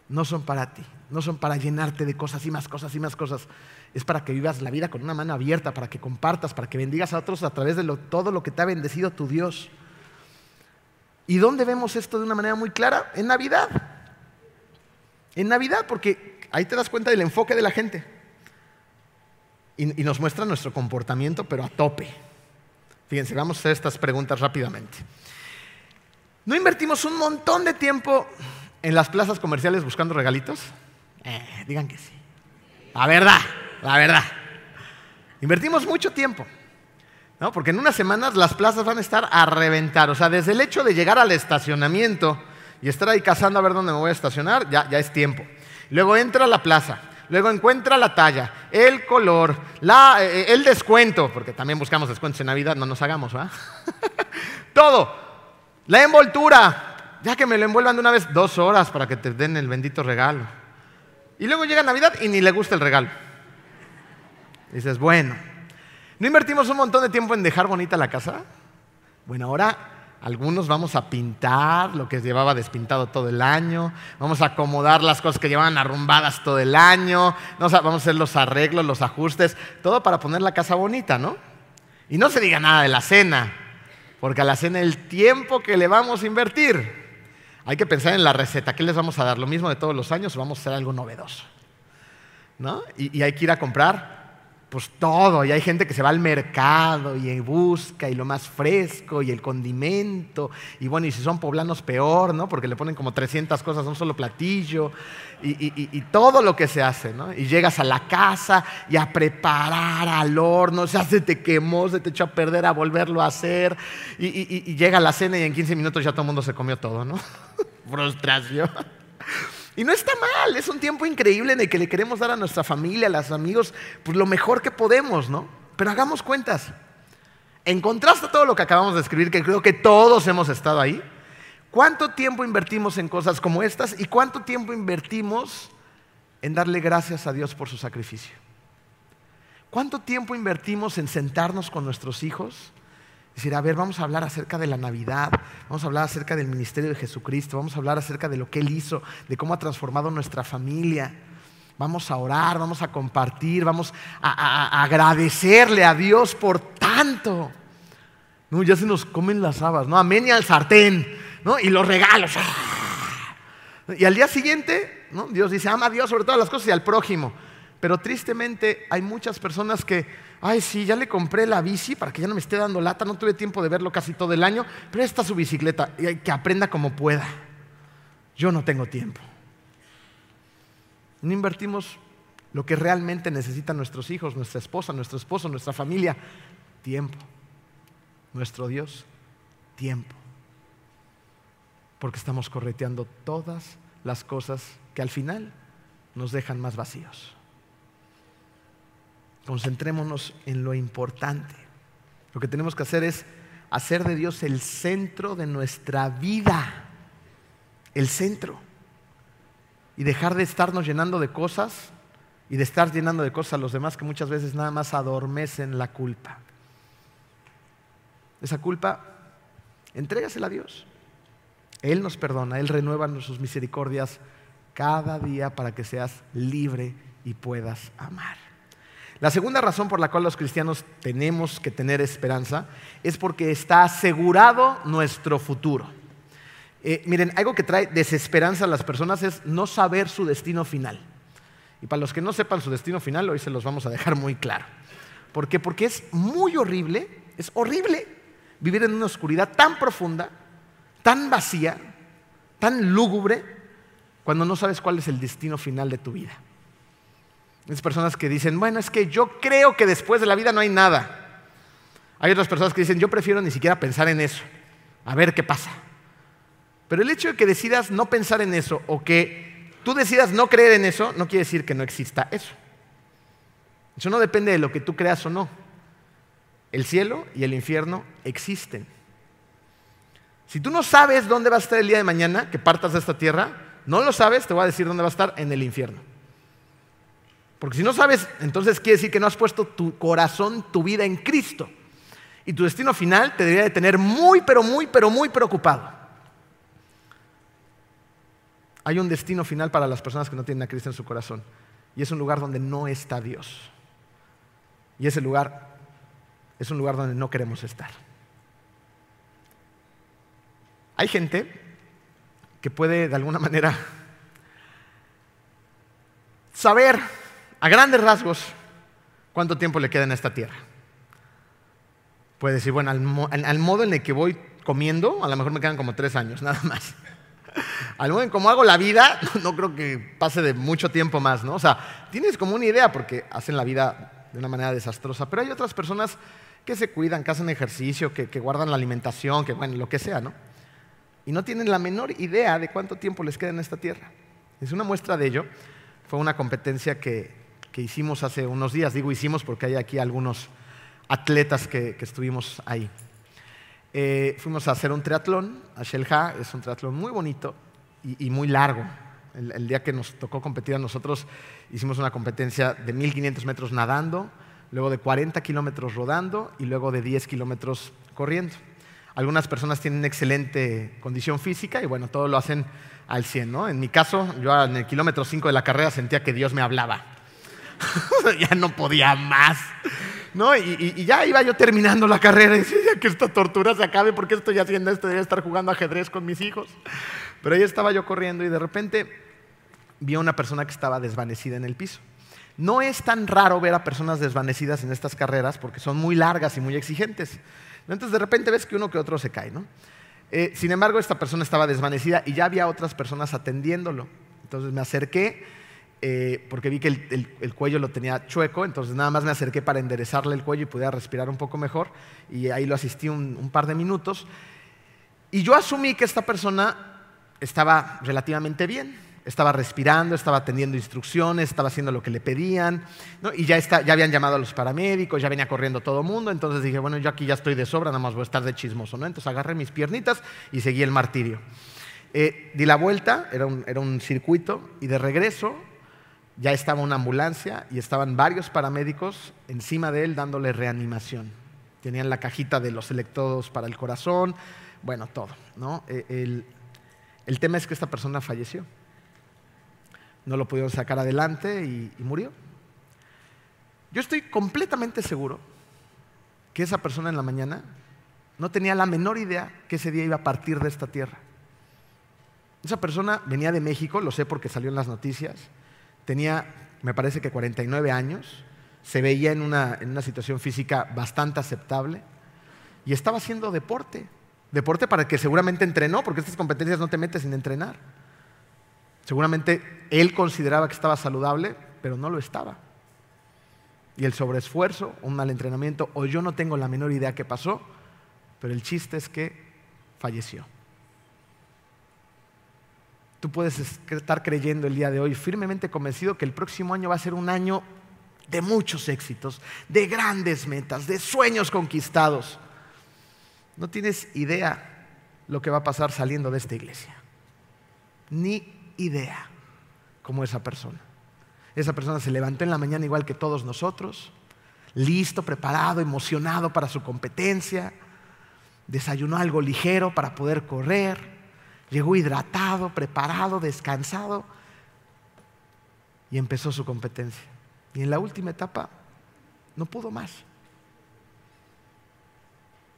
No son para ti no son para llenarte de cosas y más cosas y más cosas. Es para que vivas la vida con una mano abierta, para que compartas, para que bendigas a otros a través de todo lo que te ha bendecido tu Dios. ¿Y dónde vemos esto de una manera muy clara? En Navidad. En Navidad, porque ahí te das cuenta del enfoque de la gente. Y, nos muestra nuestro comportamiento, pero a tope. Fíjense, vamos a hacer estas preguntas rápidamente. ¿No invertimos un montón de tiempo en las plazas comerciales buscando regalitos? Eh, digan que sí. La verdad, la verdad. Invertimos mucho tiempo. ¿No? Porque en unas semanas las plazas van a estar a reventar. O sea, desde el hecho de llegar al estacionamiento y estar ahí cazando a ver dónde me voy a estacionar, ya, ya es tiempo. Luego entra a la plaza, luego encuentra la talla, el color, la, eh, el descuento, porque también buscamos descuentos en Navidad, no nos hagamos, ¿va? Todo. La envoltura, ya que me lo envuelvan de una vez, dos horas para que te den el bendito regalo. Y luego llega Navidad y ni le gusta el regalo. dices, bueno, ¿no invertimos un montón de tiempo en dejar bonita la casa? Bueno, ahora algunos vamos a pintar lo que llevaba despintado todo el año, vamos a acomodar las cosas que llevaban arrumbadas todo el año, vamos a hacer los arreglos, los ajustes, todo para poner la casa bonita, ¿no? Y no se diga nada de la cena, porque a la cena el tiempo que le vamos a invertir. Hay que pensar en la receta. ¿Qué les vamos a dar? ¿Lo mismo de todos los años o vamos a hacer algo novedoso? ¿No? Y, hay que ir a comprar pues todo, y hay gente que se va al mercado y busca y lo más fresco y el condimento, y bueno, y si son poblanos peor, ¿no? Porque le ponen como 300 cosas a un solo platillo, y, todo lo que se hace, ¿no? Y llegas a la casa y a preparar al horno, se hace, te quemó, se te echó a perder a volverlo a hacer, y, llega la cena y en 15 minutos ya todo el mundo se comió todo, ¿no? Frustración. Y no está mal, es un tiempo increíble en el que le queremos dar a nuestra familia, a los amigos, pues lo mejor que podemos, ¿no? Pero hagamos cuentas. En contraste a todo lo que acabamos de escribir, que creo que todos hemos estado ahí, ¿cuánto tiempo invertimos en cosas como estas y cuánto tiempo invertimos en darle gracias a Dios por su sacrificio? ¿Cuánto tiempo invertimos en sentarnos con nuestros hijos decir, a ver, vamos a hablar acerca de la Navidad, vamos a hablar acerca del ministerio de Jesucristo, vamos a hablar acerca de lo que Él hizo, de cómo ha transformado nuestra familia. Vamos a orar, vamos a compartir, vamos a, agradecerle a Dios por tanto. No, ya se nos comen las habas, ¿no? Amén y al sartén, ¿no? Y los regalos. Y al día siguiente, ¿no? Dios dice, ama a Dios sobre todas las cosas y al prójimo. Pero tristemente hay muchas personas que ay, sí, ya le compré la bici para que ya no me esté dando lata, no tuve tiempo de verlo casi todo el año, pero su bicicleta, y que aprenda como pueda. Yo no tengo tiempo. No invertimos lo que realmente necesitan nuestros hijos, nuestra esposa, nuestro esposo, nuestra familia. Tiempo. Nuestro Dios, tiempo. Porque estamos correteando todas las cosas que al final nos dejan más vacíos. Concentrémonos en lo importante. Lo que tenemos que hacer es hacer de Dios el centro de nuestra vida. El centro. Y dejar de estarnos llenando de cosas y de estar llenando de cosas a los demás que muchas veces nada más adormecen la culpa. Esa culpa, entrégasela a Dios. Él nos perdona, Él renueva sus misericordias cada día para que seas libre y puedas amar. La segunda razón por la cual los cristianos tenemos que tener esperanza es porque está asegurado nuestro futuro. Eh, miren, algo que trae desesperanza a las personas es no saber su destino final. Y para los que no sepan su destino final, hoy se los vamos a dejar muy claro. ¿Por qué? Porque es muy horrible, es horrible vivir en una oscuridad tan profunda, tan vacía, tan lúgubre, cuando no sabes cuál es el destino final de tu vida. Hay personas que dicen, bueno, es que yo creo que después de la vida no hay nada. Hay otras personas que dicen, yo prefiero ni siquiera pensar en eso, a ver qué pasa. Pero el hecho de que decidas no pensar en eso o que tú decidas no creer en eso, no quiere decir que no exista eso. Eso no depende de lo que tú creas o no. El cielo y el infierno existen. Si tú no sabes dónde va a estar el día de mañana, que partas de esta tierra, no lo sabes, te voy a decir dónde va a estar en el infierno. Porque si no sabes, entonces quiere decir que no has puesto tu corazón, tu vida en Cristo. Y tu destino final te debería de tener muy, pero muy, pero muy preocupado. Hay un destino final para las personas que no tienen a Cristo en su corazón. Y es un lugar donde no está Dios. Y ese lugar es un lugar donde no queremos estar. Hay gente que puede de alguna manera saber a grandes rasgos cuánto tiempo le queda en esta tierra. Puede decir, bueno, al, modo en el que voy comiendo, a lo mejor me quedan como tres años, nada más. Al modo en cómo hago la vida, no creo que pase de mucho tiempo más, ¿no? O sea, tienes como una idea porque hacen la vida de una manera desastrosa, pero hay otras personas que se cuidan, que hacen ejercicio, que guardan la alimentación, que bueno, lo que sea, ¿no? y no tienen la menor idea de cuánto tiempo les queda en esta tierra. Es una muestra de ello. Fue una competencia que, hicimos hace unos días. Digo hicimos porque hay aquí algunos atletas que, estuvimos ahí. Eh, fuimos a hacer un triatlón a Shelha. Es un triatlón muy bonito y, muy largo. El, el, día que nos tocó competir a nosotros, hicimos una competencia de 1500 metros nadando, luego de 40 kilómetros rodando y luego de 10 kilómetros corriendo. Algunas personas tienen excelente condición física y bueno, todo lo hacen al 100, ¿no? En mi caso, yo en el kilómetro 5 de la carrera sentía que Dios me hablaba. ya no podía más. ¿No? Y, ya iba yo terminando la carrera y decía que esta tortura se acabe, porque estoy haciendo esto? Debería estar jugando ajedrez con mis hijos. Pero ahí estaba yo corriendo y de repente vi a una persona que estaba desvanecida en el piso. No es tan raro ver a personas desvanecidas en estas carreras porque son muy largas y muy exigentes. Entonces de repente ves que uno que otro se cae, ¿no? Eh, sin embargo, esta persona estaba desvanecida y ya había otras personas atendiéndolo. Entonces me acerqué eh, porque vi que el, cuello lo tenía chueco, entonces nada más me acerqué para enderezarle el cuello y pudiera respirar un poco mejor. Y ahí lo asistí un par de minutos. Y yo asumí que esta persona estaba relativamente bien estaba respirando, estaba atendiendo instrucciones, estaba haciendo lo que le pedían, y ya, ya habían llamado a los paramédicos, ya venía corriendo todo el mundo, entonces dije, bueno, yo aquí ya estoy de sobra, nada más voy a estar de chismoso, ¿no? Entonces agarré mis piernitas y seguí el martirio. Eh, di la vuelta, era un, era un circuito, y de regreso ya estaba una ambulancia y estaban varios paramédicos encima de él dándole reanimación. Tenían la cajita de los electrodos para el corazón, bueno, todo. ¿no? El, el tema es que esta persona falleció no lo pudieron sacar adelante y, murió. Yo estoy completamente seguro que esa persona en la mañana no tenía la menor idea que ese día iba a partir de esta tierra. Esa persona venía de México, lo sé porque salió en las noticias, tenía, me parece que 49 años, se veía en una, en una situación física bastante aceptable y estaba haciendo deporte. Deporte para que seguramente entrenó, porque estas competencias no te metes sin entrenar. Seguramente él consideraba que estaba saludable, pero no lo estaba. Y el sobreesfuerzo, un mal entrenamiento, o yo no tengo la menor idea qué pasó, pero el chiste es que falleció. Tú puedes estar creyendo el día de hoy, firmemente convencido que el próximo año va a ser un año de muchos éxitos, de grandes metas, de sueños conquistados. No tienes idea lo que va a pasar saliendo de esta iglesia. Ni idea como esa persona. Esa persona se levantó en la mañana igual que todos nosotros, listo, preparado, emocionado para su competencia, desayunó algo ligero para poder correr, llegó hidratado, preparado, descansado y empezó su competencia. Y en la última etapa no pudo más.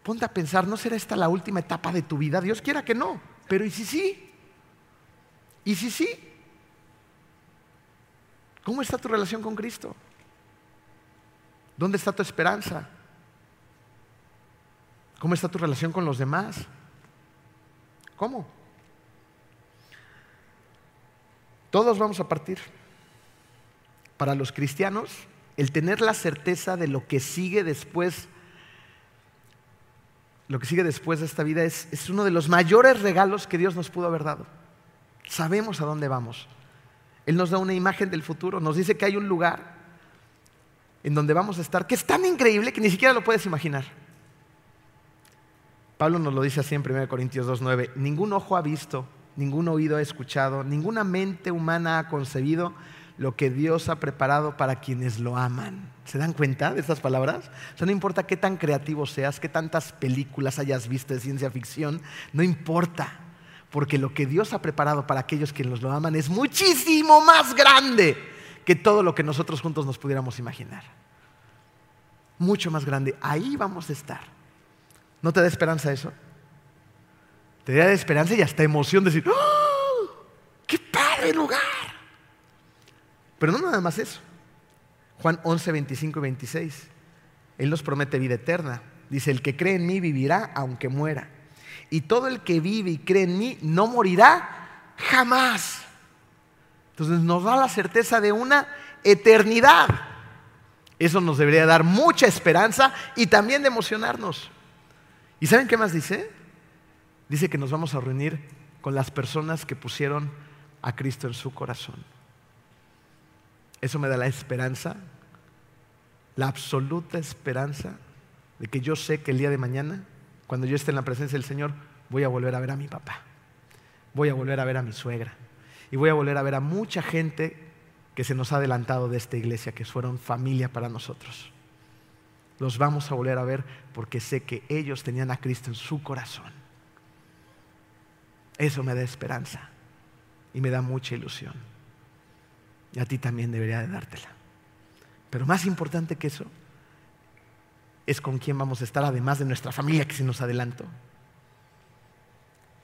Ponte a pensar, ¿no será esta la última etapa de tu vida? Dios quiera que no, pero ¿y si sí? Y si sí, ¿cómo está tu relación con Cristo? ¿Dónde está tu esperanza? ¿Cómo está tu relación con los demás? ¿Cómo? Todos vamos a partir. Para los cristianos, el tener la certeza de lo que sigue después, lo que sigue después de esta vida es, es uno de los mayores regalos que Dios nos pudo haber dado. Sabemos a dónde vamos. Él nos da una imagen del futuro, nos dice que hay un lugar en donde vamos a estar que es tan increíble que ni siquiera lo puedes imaginar. Pablo nos lo dice así en 1 Corintios 2.9, ningún ojo ha visto, ningún oído ha escuchado, ninguna mente humana ha concebido lo que Dios ha preparado para quienes lo aman. ¿Se dan cuenta de estas palabras? O sea, no importa qué tan creativo seas, qué tantas películas hayas visto de ciencia ficción, no importa, porque lo que Dios ha preparado para aquellos que lo aman es muchísimo más grande que todo lo que nosotros juntos nos pudiéramos imaginar. Mucho más grande. Ahí vamos a estar. ¿No te da esperanza eso? Te da esperanza y hasta emoción de decir, ¡Oh! ¡qué padre lugar! Pero no nada más eso. Juan 11, 25 y 26. Él nos promete vida eterna. Dice, el que cree en mí vivirá aunque muera. Y todo el que vive y cree en mí no morirá jamás. Entonces nos da la certeza de una eternidad. Eso nos debería dar mucha esperanza y también de emocionarnos. ¿Y saben qué más dice? Dice que nos vamos a reunir con las personas que pusieron a Cristo en su corazón. Eso me da la esperanza, la absoluta esperanza de que yo sé que el día de mañana, cuando yo esté en la presencia del Señor, voy a volver a ver a mi papá, voy a volver a ver a mi suegra y voy a volver a ver a mucha gente que se nos ha adelantado de esta iglesia, que fueron familia para nosotros. Los vamos a volver a ver porque sé que ellos tenían a Cristo en su corazón. Eso me da esperanza y me da mucha ilusión. Y a ti también debería de dártela. Pero más importante que eso es con quién vamos a estar, además de nuestra familia que se nos adelantó.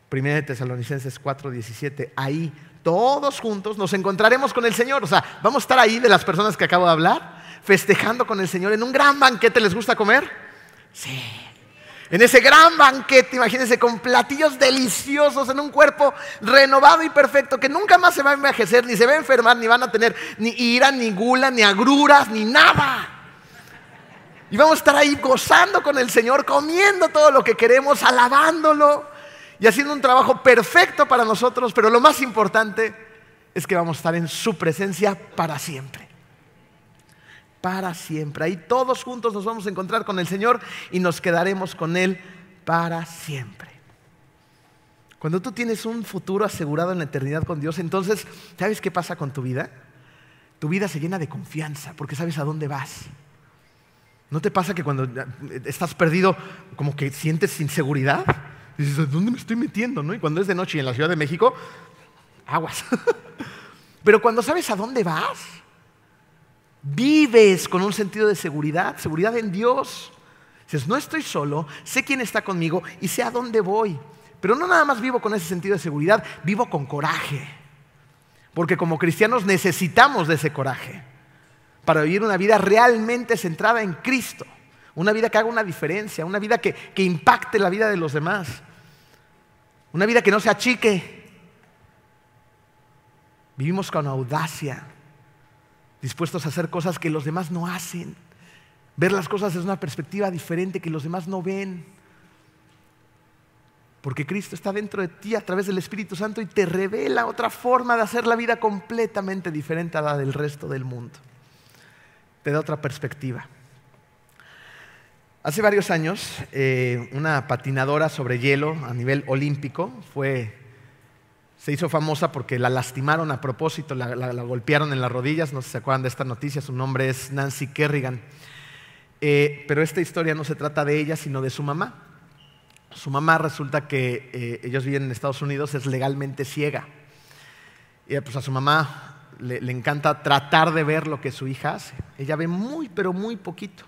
Primera de Tesalonicenses 4:17, ahí todos juntos nos encontraremos con el Señor. O sea, vamos a estar ahí de las personas que acabo de hablar, festejando con el Señor en un gran banquete. ¿Les gusta comer? Sí. En ese gran banquete, imagínense, con platillos deliciosos, en un cuerpo renovado y perfecto, que nunca más se va a envejecer, ni se va a enfermar, ni van a tener ni ira, ni gula, ni agruras, ni nada. Y vamos a estar ahí gozando con el Señor, comiendo todo lo que queremos, alabándolo y haciendo un trabajo perfecto para nosotros, pero lo más importante es que vamos a estar en su presencia para siempre para siempre. Ahí todos juntos nos vamos a encontrar con el Señor y nos quedaremos con Él para siempre. Cuando tú tienes un futuro asegurado en la eternidad con Dios, entonces, ¿sabes qué pasa con tu vida? Tu vida se llena de confianza porque sabes a dónde vas. ¿No te pasa que cuando estás perdido, como que sientes inseguridad? Dices, ¿dónde me estoy metiendo? ¿no? Y cuando es de noche y en la Ciudad de México, aguas. Pero cuando sabes a dónde vas, Vives con un sentido de seguridad, seguridad en Dios. Dices, no estoy solo, sé quién está conmigo y sé a dónde voy. Pero no nada más vivo con ese sentido de seguridad, vivo con coraje. Porque como cristianos necesitamos de ese coraje para vivir una vida realmente centrada en Cristo. Una vida que haga una diferencia, una vida que, que impacte la vida de los demás. Una vida que no se achique. Vivimos con audacia, dispuestos a hacer cosas que los demás no hacen, ver las cosas desde una perspectiva diferente que los demás no ven. Porque Cristo está dentro de ti a través del Espíritu Santo y te revela otra forma de hacer la vida completamente diferente a la del resto del mundo. Te da otra perspectiva. Hace varios años, eh, una patinadora sobre hielo a nivel olímpico fue se hizo famosa porque la lastimaron a propósito, la, golpearon en las rodillas, no sé si se acuerdan de esta noticia, su nombre es Nancy Kerrigan. Eh, pero esta historia no se trata de ella, sino de su mamá. Su mamá resulta que eh, ellos viven en Estados Unidos, es legalmente ciega. Y pues a su mamá le encanta tratar de ver lo que su hija hace. Ella ve muy, pero muy poquito.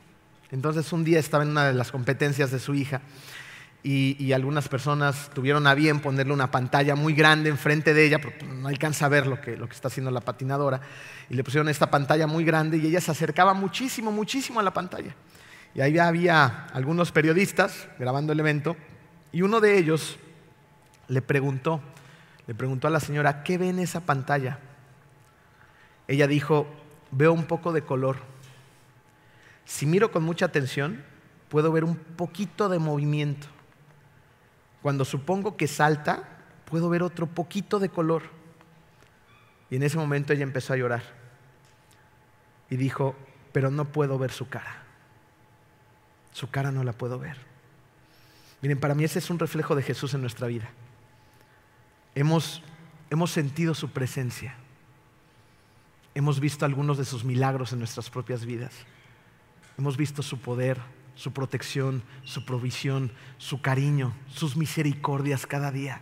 Entonces un día estaba en una de las competencias de su hija y, algunas personas tuvieron a bien ponerle una pantalla muy grande enfrente de ella, porque no alcanza a ver lo que, lo que está haciendo la patinadora, y le pusieron esta pantalla muy grande y ella se acercaba muchísimo, muchísimo a la pantalla. Y ahí había algunos periodistas grabando el evento, y uno de ellos le preguntó, le preguntó a la señora, ¿qué ve en esa pantalla? ella dijo, veo un poco de color. Si miro con mucha atención, puedo ver un poquito de movimiento. Cuando supongo que salta, puedo ver otro poquito de color. Y en ese momento ella empezó a llorar. Y dijo, pero no puedo ver su cara. Su cara no la puedo ver. Miren, para mí ese es un reflejo de Jesús en nuestra vida. Hemos, hemos sentido su presencia. Hemos visto algunos de sus milagros en nuestras propias vidas. Hemos visto su poder, su protección, su provisión, su cariño, sus misericordias cada día.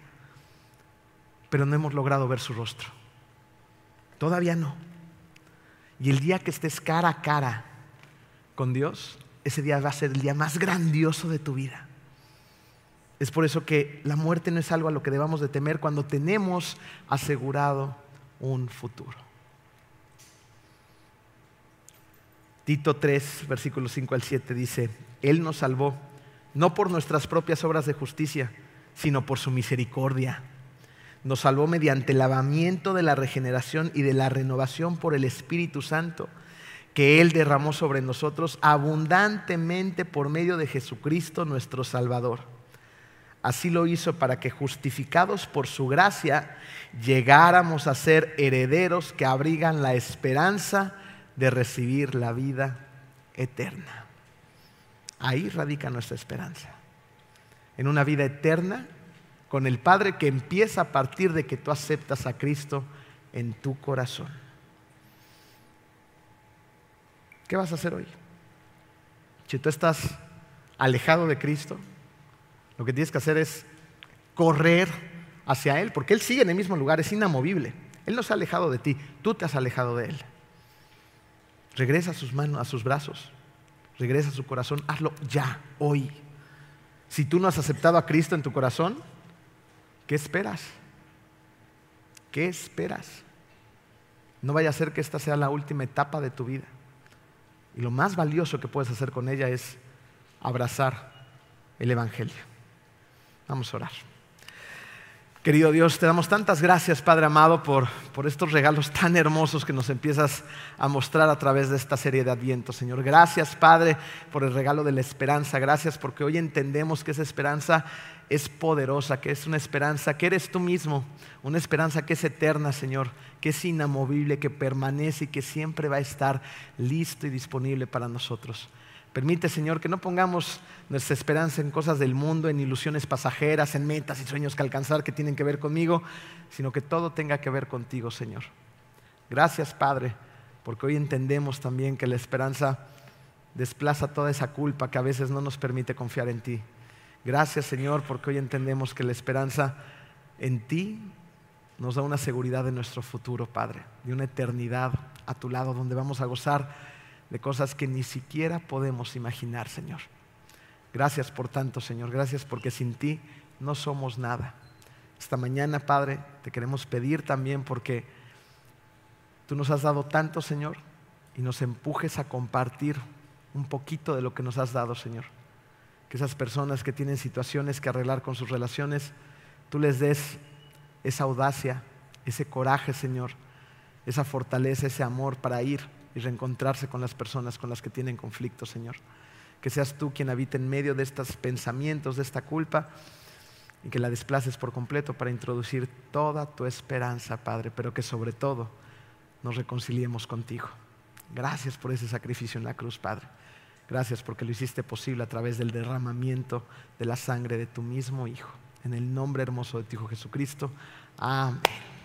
Pero no hemos logrado ver su rostro. Todavía no. Y el día que estés cara a cara con Dios, ese día va a ser el día más grandioso de tu vida. Es por eso que la muerte no es algo a lo que debamos de temer cuando tenemos asegurado un futuro. Tito 3, versículos 5 al 7 dice, Él nos salvó, no por nuestras propias obras de justicia, sino por su misericordia. Nos salvó mediante el lavamiento de la regeneración y de la renovación por el Espíritu Santo, que Él derramó sobre nosotros abundantemente por medio de Jesucristo nuestro Salvador. Así lo hizo para que justificados por su gracia llegáramos a ser herederos que abrigan la esperanza de recibir la vida eterna. Ahí radica nuestra esperanza. En una vida eterna con el Padre que empieza a partir de que tú aceptas a Cristo en tu corazón. ¿Qué vas a hacer hoy? Si tú estás alejado de Cristo, lo que tienes que hacer es correr hacia Él, porque Él sigue en el mismo lugar, es inamovible. Él no se ha alejado de ti, tú te has alejado de Él. Regresa a sus manos, a sus brazos. Regresa a su corazón. Hazlo ya, hoy. Si tú no has aceptado a Cristo en tu corazón, ¿qué esperas? ¿Qué esperas? No vaya a ser que esta sea la última etapa de tu vida. Y lo más valioso que puedes hacer con ella es abrazar el Evangelio. Vamos a orar. Querido Dios, te damos tantas gracias, Padre amado, por, por, estos regalos tan hermosos que nos empiezas a mostrar a través de esta serie de Adviento, Señor. Gracias, Padre, por el regalo de la esperanza. Gracias porque hoy entendemos que esa esperanza es poderosa, que es una esperanza que eres tú mismo, una esperanza que es eterna, Señor, que es inamovible, que permanece y que siempre va a estar listo y disponible para nosotros. Permite, Señor, que no pongamos nuestra esperanza en cosas del mundo, en ilusiones pasajeras, en metas y sueños que alcanzar que tienen que ver conmigo, sino que todo tenga que ver contigo, Señor. Gracias, Padre, porque hoy entendemos también que la esperanza desplaza toda esa culpa que a veces no nos permite confiar en ti. Gracias, Señor, porque hoy entendemos que la esperanza en ti nos da una seguridad de nuestro futuro, Padre, de una eternidad a tu lado donde vamos a gozar de cosas que ni siquiera podemos imaginar, Señor. Gracias por tanto, Señor. Gracias porque sin ti no somos nada. Esta mañana, Padre, te queremos pedir también porque tú nos has dado tanto, Señor, y nos empujes a compartir un poquito de lo que nos has dado, Señor. Que esas personas que tienen situaciones que arreglar con sus relaciones, tú les des esa audacia, ese coraje, Señor, esa fortaleza, ese amor para ir y reencontrarse con las personas con las que tienen conflicto, Señor. Que seas tú quien habite en medio de estos pensamientos, de esta culpa, y que la desplaces por completo para introducir toda tu esperanza, Padre, pero que sobre todo nos reconciliemos contigo. Gracias por ese sacrificio en la cruz, Padre. Gracias porque lo hiciste posible a través del derramamiento de la sangre de tu mismo Hijo. En el nombre hermoso de tu Hijo Jesucristo. Amén.